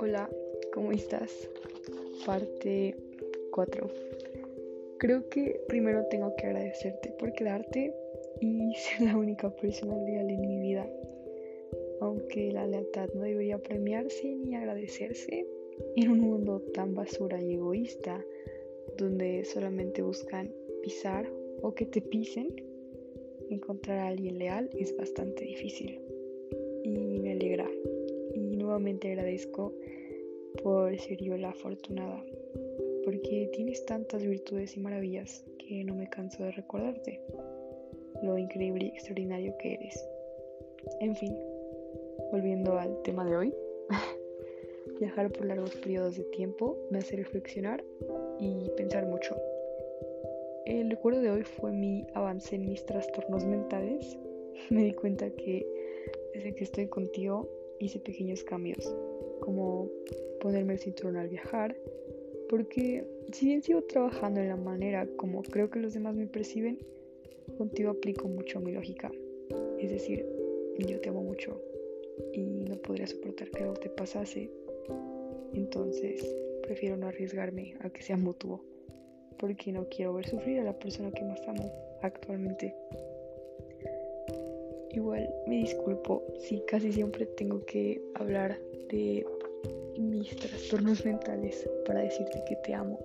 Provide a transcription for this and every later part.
Hola, ¿cómo estás? Parte 4. Creo que primero tengo que agradecerte por quedarte y ser la única persona leal en mi vida. Aunque la lealtad no debería premiarse ni agradecerse en un mundo tan basura y egoísta, donde solamente buscan pisar o que te pisen, encontrar a alguien leal es bastante difícil. Y me alegra. Y nuevamente agradezco por ser yo la afortunada, porque tienes tantas virtudes y maravillas que no me canso de recordarte lo increíble y extraordinario que eres. En fin, volviendo al tema de hoy, viajar por largos periodos de tiempo me hace reflexionar y pensar mucho. El recuerdo de hoy fue mi avance en mis trastornos mentales. Me di cuenta que desde que estoy contigo hice pequeños cambios, como ponerme el cinturón al viajar, porque si bien sigo trabajando en la manera como creo que los demás me perciben, contigo aplico mucho mi lógica. Es decir, yo te amo mucho y no podría soportar que algo te pasase. Entonces, prefiero no arriesgarme a que sea mutuo, porque no quiero ver sufrir a la persona que más amo actualmente. Igual me disculpo si casi siempre tengo que hablar de mis trastornos mentales para decirte que te amo,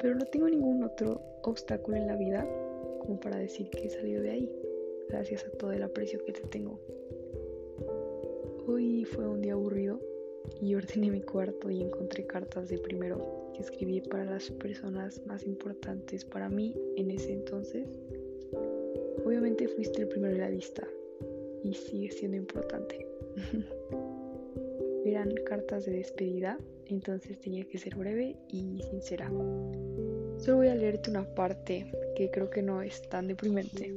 pero no tengo ningún otro obstáculo en la vida como para decir que he salido de ahí, gracias a todo el aprecio que te tengo. Hoy fue un día aburrido y ordené mi cuarto y encontré cartas de primero que escribí para las personas más importantes para mí en ese entonces. Obviamente fuiste el primero de la lista y sigue siendo importante. Eran cartas de despedida, entonces tenía que ser breve y sincera. Solo voy a leerte una parte que creo que no es tan deprimente.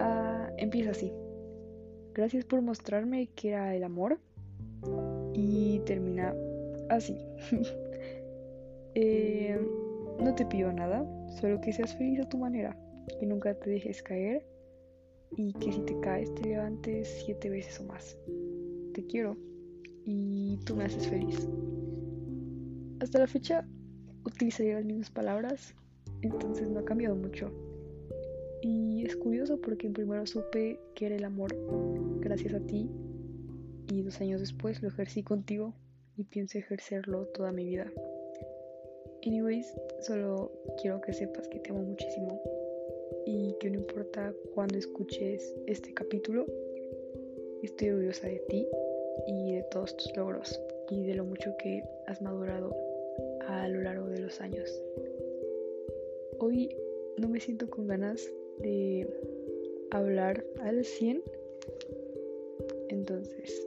Ah, empieza así. Gracias por mostrarme que era el amor. Y termina así. Eh, no te pido nada, solo que seas feliz a tu manera, que nunca te dejes caer y que si te caes te levantes siete veces o más. Te quiero y tú me haces feliz. Hasta la fecha utilizaría las mismas palabras, entonces no ha cambiado mucho. Y es curioso porque primero supe que era el amor gracias a ti y dos años después lo ejercí contigo y pienso ejercerlo toda mi vida. Anyways, solo quiero que sepas que te amo muchísimo y que no importa cuando escuches este capítulo, estoy orgullosa de ti y de todos tus logros y de lo mucho que has madurado a lo largo de los años. Hoy no me siento con ganas de hablar al 100. Entonces,